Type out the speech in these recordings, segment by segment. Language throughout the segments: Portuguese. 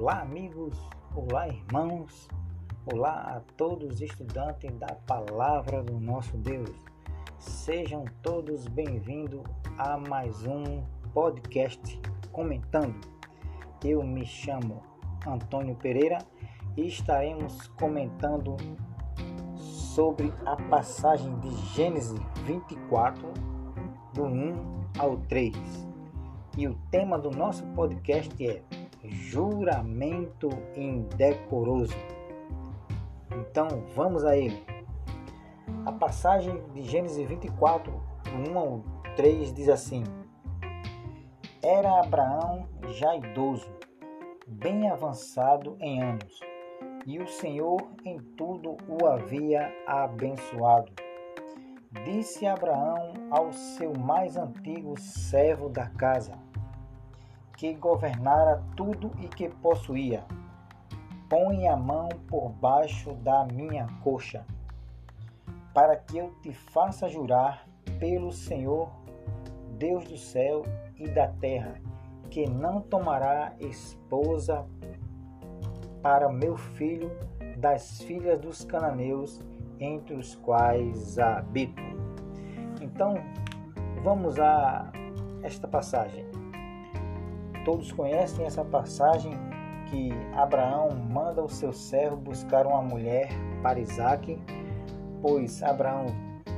Olá, amigos, olá, irmãos, olá a todos os estudantes da palavra do nosso Deus. Sejam todos bem-vindos a mais um podcast comentando. Eu me chamo Antônio Pereira e estaremos comentando sobre a passagem de Gênesis 24, do 1 ao 3. E o tema do nosso podcast é juramento indecoroso. Então vamos a ele. A passagem de Gênesis 24, 1 ao 3 diz assim: Era Abraão já idoso, bem avançado em anos, e o Senhor em tudo o havia abençoado. Disse Abraão ao seu mais antigo servo da casa, que governara tudo e que possuía. Põe a mão por baixo da minha coxa, para que eu te faça jurar pelo Senhor, Deus do céu e da terra, que não tomará esposa para meu filho das filhas dos cananeus, entre os quais habito. Então, vamos a esta passagem. Todos conhecem essa passagem que Abraão manda o seu servo buscar uma mulher para Isaac, pois Abraão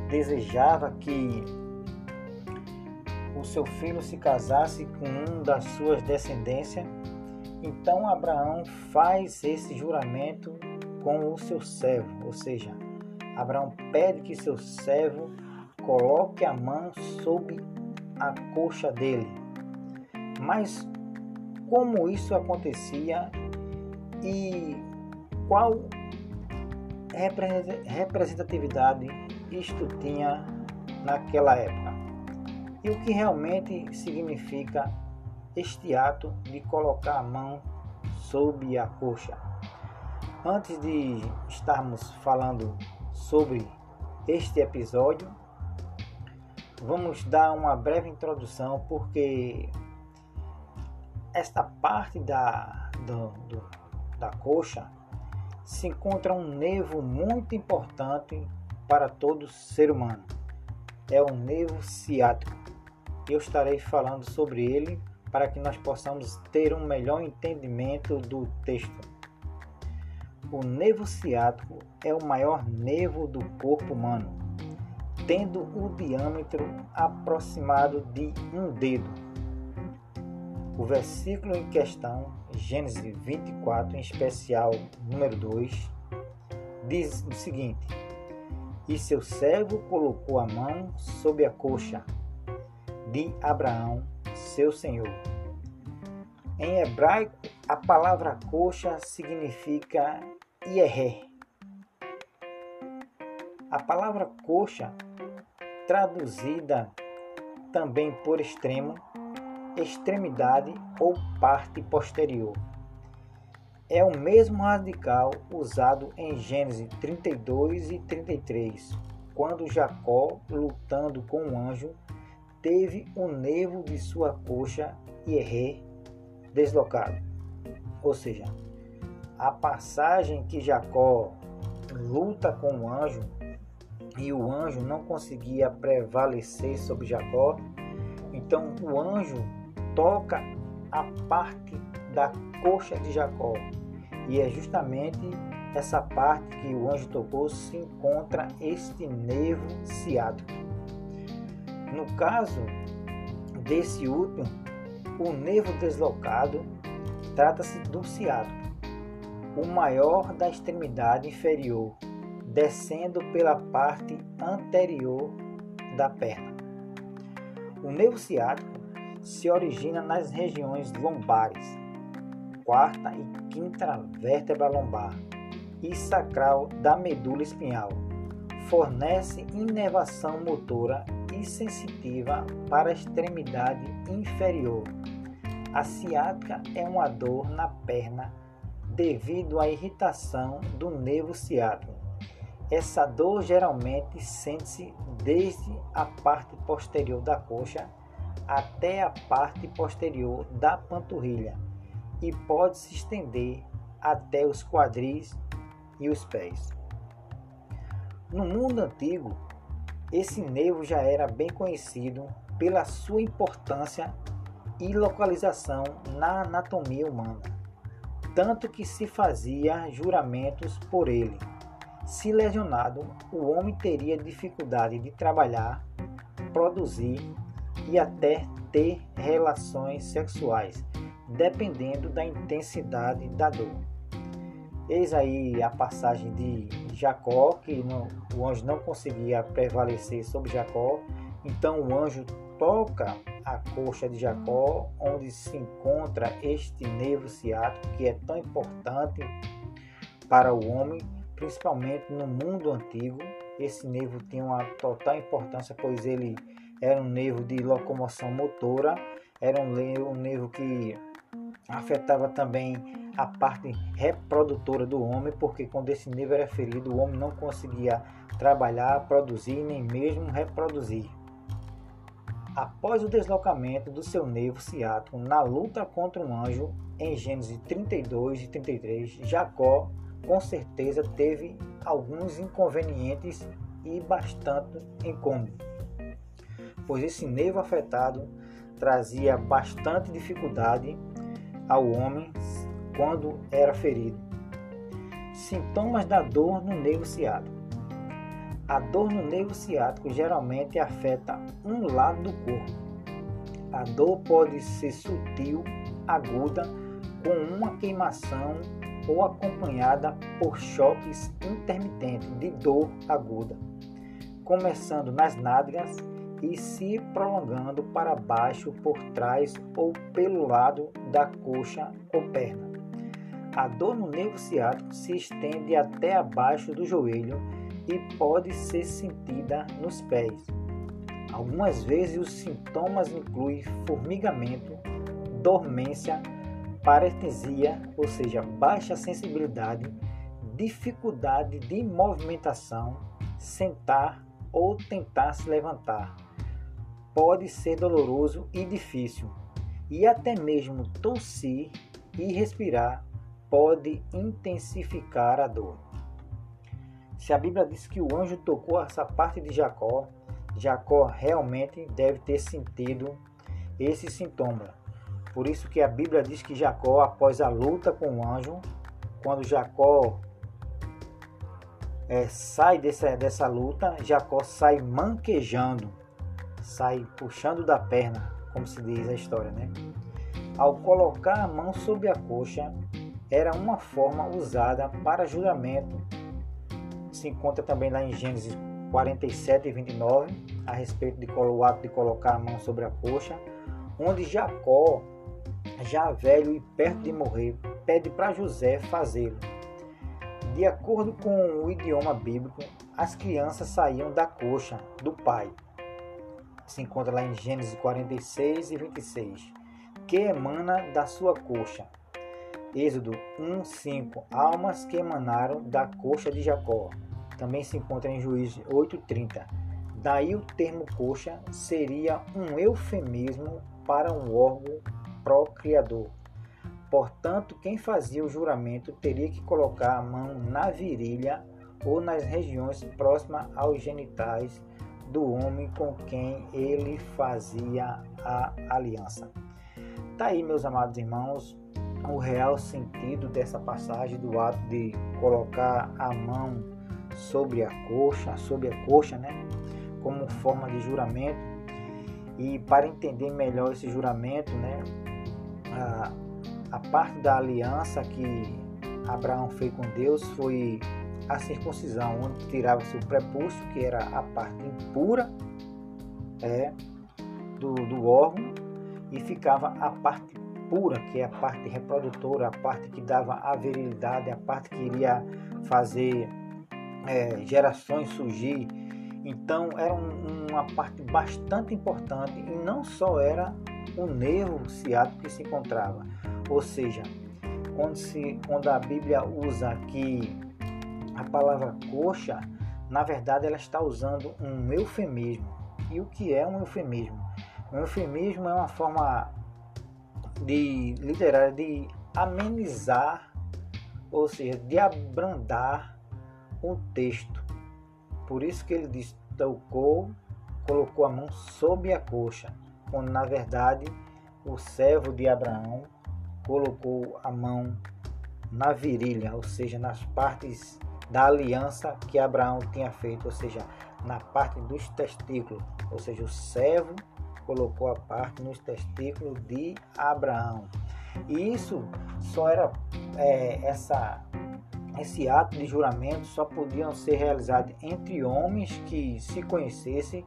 desejava que o seu filho se casasse com um das suas descendências. Então Abraão faz esse juramento com o seu servo, ou seja, Abraão pede que seu servo coloque a mão sobre a coxa dele. Mas como isso acontecia e qual representatividade isto tinha naquela época. E o que realmente significa este ato de colocar a mão sobre a coxa. Antes de estarmos falando sobre este episódio, vamos dar uma breve introdução porque esta parte da, do, do, da coxa se encontra um nervo muito importante para todo ser humano. É o nervo ciático. Eu estarei falando sobre ele para que nós possamos ter um melhor entendimento do texto. O nervo ciático é o maior nervo do corpo humano, tendo o diâmetro aproximado de um dedo o versículo em questão, Gênesis 24, em especial número 2, diz o seguinte: E seu servo colocou a mão sobre a coxa de Abraão, seu senhor. Em hebraico, a palavra coxa significa ierré. A palavra coxa, traduzida também por extremo, extremidade ou parte posterior. É o mesmo radical usado em Gênesis 32 e 33, quando Jacó, lutando com o anjo, teve o nervo de sua coxa e deslocado. Ou seja, a passagem que Jacó luta com o anjo e o anjo não conseguia prevalecer sobre Jacó, então o anjo toca a parte da coxa de Jacó. E é justamente essa parte que o anjo tocou se encontra este nervo ciático. No caso desse último, o nervo deslocado trata-se do ciático, o maior da extremidade inferior, descendo pela parte anterior da perna. O nervo ciático se origina nas regiões lombares, quarta e quinta vértebra lombar e sacral da medula espinhal. Fornece inervação motora e sensitiva para a extremidade inferior. A ciática é uma dor na perna devido à irritação do nervo ciático. Essa dor geralmente sente-se desde a parte posterior da coxa até a parte posterior da panturrilha e pode se estender até os quadris e os pés. No mundo antigo, esse nervo já era bem conhecido pela sua importância e localização na anatomia humana, tanto que se fazia juramentos por ele. Se lesionado, o homem teria dificuldade de trabalhar, produzir e até ter relações sexuais, dependendo da intensidade da dor. Eis aí a passagem de Jacó, que não, o anjo não conseguia prevalecer sobre Jacó, então o anjo toca a coxa de Jacó, onde se encontra este nervo ciático que é tão importante para o homem, principalmente no mundo antigo. Esse nervo tinha uma total importância, pois ele era um nervo de locomoção motora, era um nervo, um nervo que afetava também a parte reprodutora do homem, porque quando esse nervo era ferido, o homem não conseguia trabalhar, produzir, nem mesmo reproduzir. Após o deslocamento do seu nervo ciático na luta contra um anjo, em Gênesis 32 e 33, Jacó com certeza teve alguns inconvenientes e bastante incômodos, pois esse nervo afetado trazia bastante dificuldade ao homem quando era ferido. Sintomas da dor no nervo ciático. A dor no nervo ciático geralmente afeta um lado do corpo. A dor pode ser sutil, aguda, com uma queimação ou acompanhada por choques intermitentes de dor aguda, começando nas nádegas e se prolongando para baixo por trás ou pelo lado da coxa ou perna. A dor no nervo ciático se estende até abaixo do joelho e pode ser sentida nos pés. Algumas vezes os sintomas incluem formigamento, dormência, parestesia, ou seja, baixa sensibilidade, dificuldade de movimentação, sentar ou tentar se levantar pode ser doloroso e difícil, e até mesmo tossir e respirar pode intensificar a dor. Se a Bíblia diz que o anjo tocou essa parte de Jacó, Jacó realmente deve ter sentido esse sintoma. Por isso que a Bíblia diz que Jacó, após a luta com o anjo, quando Jacó é, sai dessa, dessa luta, Jacó sai manquejando sai puxando da perna, como se diz a história, né? Ao colocar a mão sobre a coxa, era uma forma usada para juramento. Se encontra também lá em Gênesis 47 e 29, a respeito de o ato de colocar a mão sobre a coxa, onde Jacó, já velho e perto de morrer, pede para José fazê-lo. De acordo com o idioma bíblico, as crianças saíam da coxa do pai se encontra lá em Gênesis 46 e 26, que emana da sua coxa. Êxodo 1, 5, almas que emanaram da coxa de Jacó. Também se encontra em Juízes 8:30. Daí o termo coxa seria um eufemismo para um órgão procriador. Portanto, quem fazia o juramento teria que colocar a mão na virilha ou nas regiões próximas aos genitais do homem com quem ele fazia a aliança. Tá aí, meus amados irmãos, o real sentido dessa passagem do ato de colocar a mão sobre a coxa, sobre a coxa, né, como forma de juramento. E para entender melhor esse juramento, né, a, a parte da aliança que Abraão fez com Deus foi a circuncisão, onde tirava-se o prepúcio, que era a parte impura é, do, do órgão, e ficava a parte pura, que é a parte reprodutora, a parte que dava a virilidade, a parte que iria fazer é, gerações surgir. Então era um, uma parte bastante importante e não só era o nervo ciático que se encontrava. Ou seja, quando, se, quando a Bíblia usa aqui a palavra coxa, na verdade, ela está usando um eufemismo. E o que é um eufemismo? Um eufemismo é uma forma de literária de amenizar, ou seja, de abrandar o texto. Por isso que ele diz: tocou, colocou a mão sobre a coxa, quando na verdade o servo de Abraão colocou a mão na virilha, ou seja, nas partes da aliança que Abraão tinha feito, ou seja, na parte dos testículos, ou seja, o servo colocou a parte nos testículos de Abraão. E isso só era é, essa esse ato de juramento só podiam ser realizados entre homens que se conhecessem,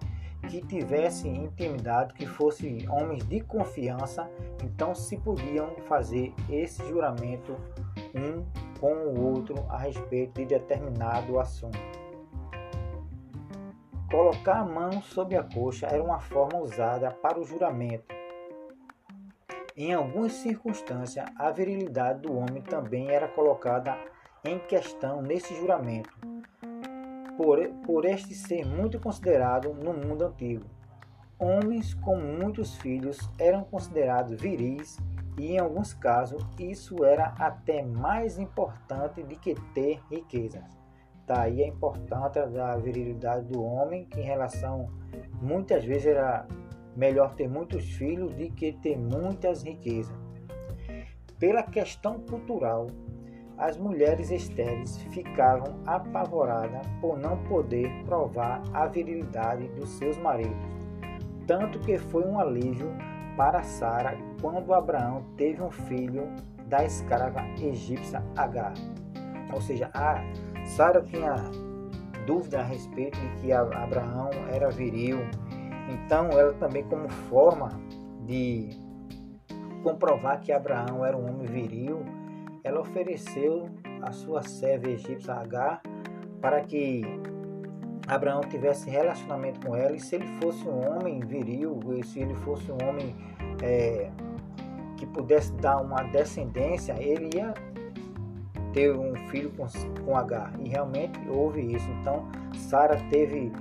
que tivessem intimidade, que fossem homens de confiança, então se podiam fazer esse juramento um com o outro a respeito de determinado assunto. Colocar a mão sobre a coxa era uma forma usada para o juramento. Em algumas circunstâncias, a virilidade do homem também era colocada em questão nesse juramento, por, por este ser muito considerado no mundo antigo. Homens com muitos filhos eram considerados viris e, em alguns casos, isso era até mais importante do que ter riquezas. Daí tá a importância da virilidade do homem, que em relação, muitas vezes era melhor ter muitos filhos do que ter muitas riquezas. Pela questão cultural, as mulheres estéreis ficavam apavoradas por não poder provar a virilidade dos seus maridos, tanto que foi um alívio para Sara quando Abraão teve um filho da escrava egípcia Agar. Ou seja, Sara tinha dúvida a respeito de que Abraão era viril. Então, ela também como forma de comprovar que Abraão era um homem viril, ela ofereceu a sua serva egípcia Agar para que Abraão tivesse relacionamento com ela e se ele fosse um homem viril, se ele fosse um homem é, que pudesse dar uma descendência, ele ia ter um filho com, com Agar. E realmente houve isso. Então Sara teve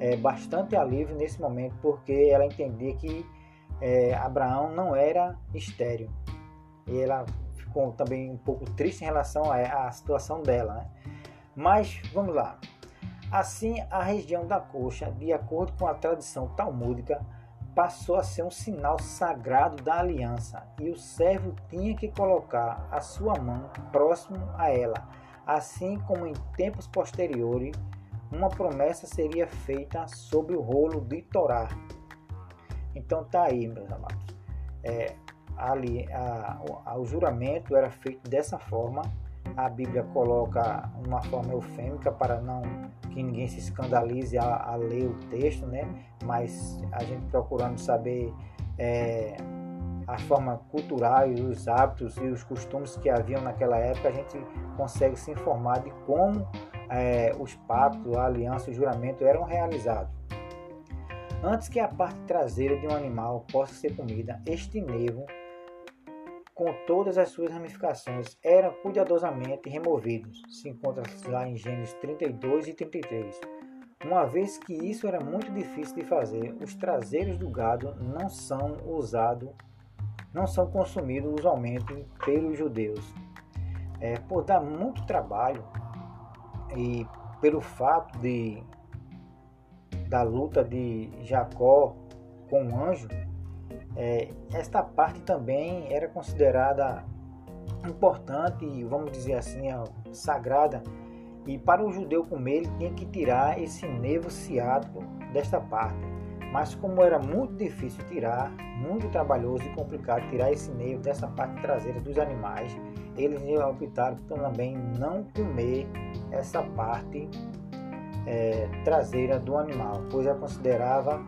é, bastante alívio nesse momento, porque ela entendia que é, Abraão não era estéreo. E ela ficou também um pouco triste em relação à, situação dela. Né? Mas vamos lá. Assim, a região da coxa, de acordo com a tradição talmúdica, passou a ser um sinal sagrado da aliança e o servo tinha que colocar a sua mão próximo a ela, assim como em tempos posteriores uma promessa seria feita sobre o rolo de Torá. Então tá aí, meus amados. É, ali a, a, o juramento era feito dessa forma. A Bíblia coloca uma forma eufêmica para não que ninguém se escandalize a, a ler o texto, né? Mas a gente procurando saber é, a forma cultural e os hábitos e os costumes que haviam naquela época, a gente consegue se informar de como é, os pactos, a aliança o juramento eram realizados. Antes que a parte traseira de um animal possa ser comida, este nevo com todas as suas ramificações, eram cuidadosamente removidos. Se encontra lá em Gênesis 32 e 33. Uma vez que isso era muito difícil de fazer, os traseiros do gado não são usados, não são consumidos usualmente pelos judeus. É, por dar muito trabalho e pelo fato de da luta de Jacó com o anjo, é, esta parte também era considerada importante, vamos dizer assim, sagrada. E para o judeu comer, ele tinha que tirar esse nervo ciático desta parte. Mas como era muito difícil tirar, muito trabalhoso e complicado tirar esse nervo dessa parte traseira dos animais, eles optaram por também não comer essa parte é, traseira do animal, pois a considerava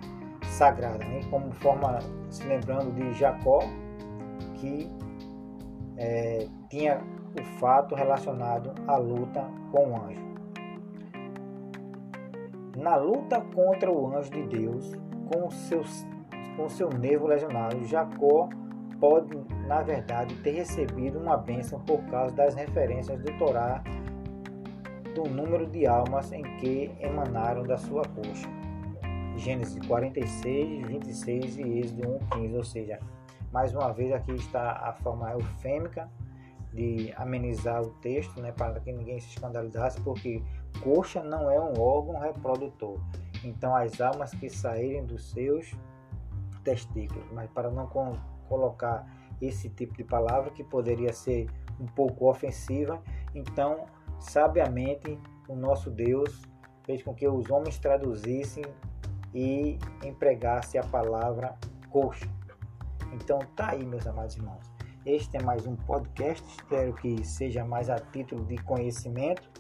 sagrada, né? como forma, se lembrando de Jacó, que é, tinha o fato relacionado à luta com o anjo. Na luta contra o anjo de Deus, com, seus, com seu nervo lesionário, Jacó pode, na verdade, ter recebido uma bênção por causa das referências do Torá do número de almas em que emanaram da sua coxa. Gênesis 46, 26 e Êxodo 1, 15. Ou seja, mais uma vez aqui está a forma eufêmica de amenizar o texto, né, para que ninguém se escandalizasse, porque coxa não é um órgão reprodutor. Então, as almas que saírem dos seus testículos, mas para não colocar esse tipo de palavra que poderia ser um pouco ofensiva, então, sabiamente, o nosso Deus fez com que os homens traduzissem e empregassem a palavra coxa. Então, tá aí, meus amados irmãos. Este é mais um podcast, espero que seja mais a título de conhecimento.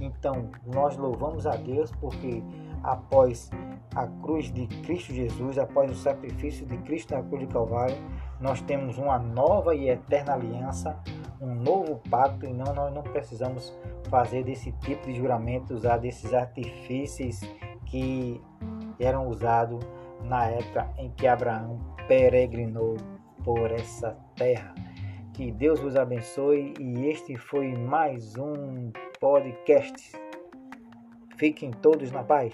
Então, nós louvamos a Deus porque após a cruz de Cristo Jesus, após o sacrifício de Cristo na cruz de Calvário, nós temos uma nova e eterna aliança, um novo pacto, e não, nós não precisamos fazer desse tipo de juramento, usar desses artifícios que eram usados na época em que Abraão peregrinou por essa terra. Que Deus vos abençoe e este foi mais um podcast. Fiquem todos na paz.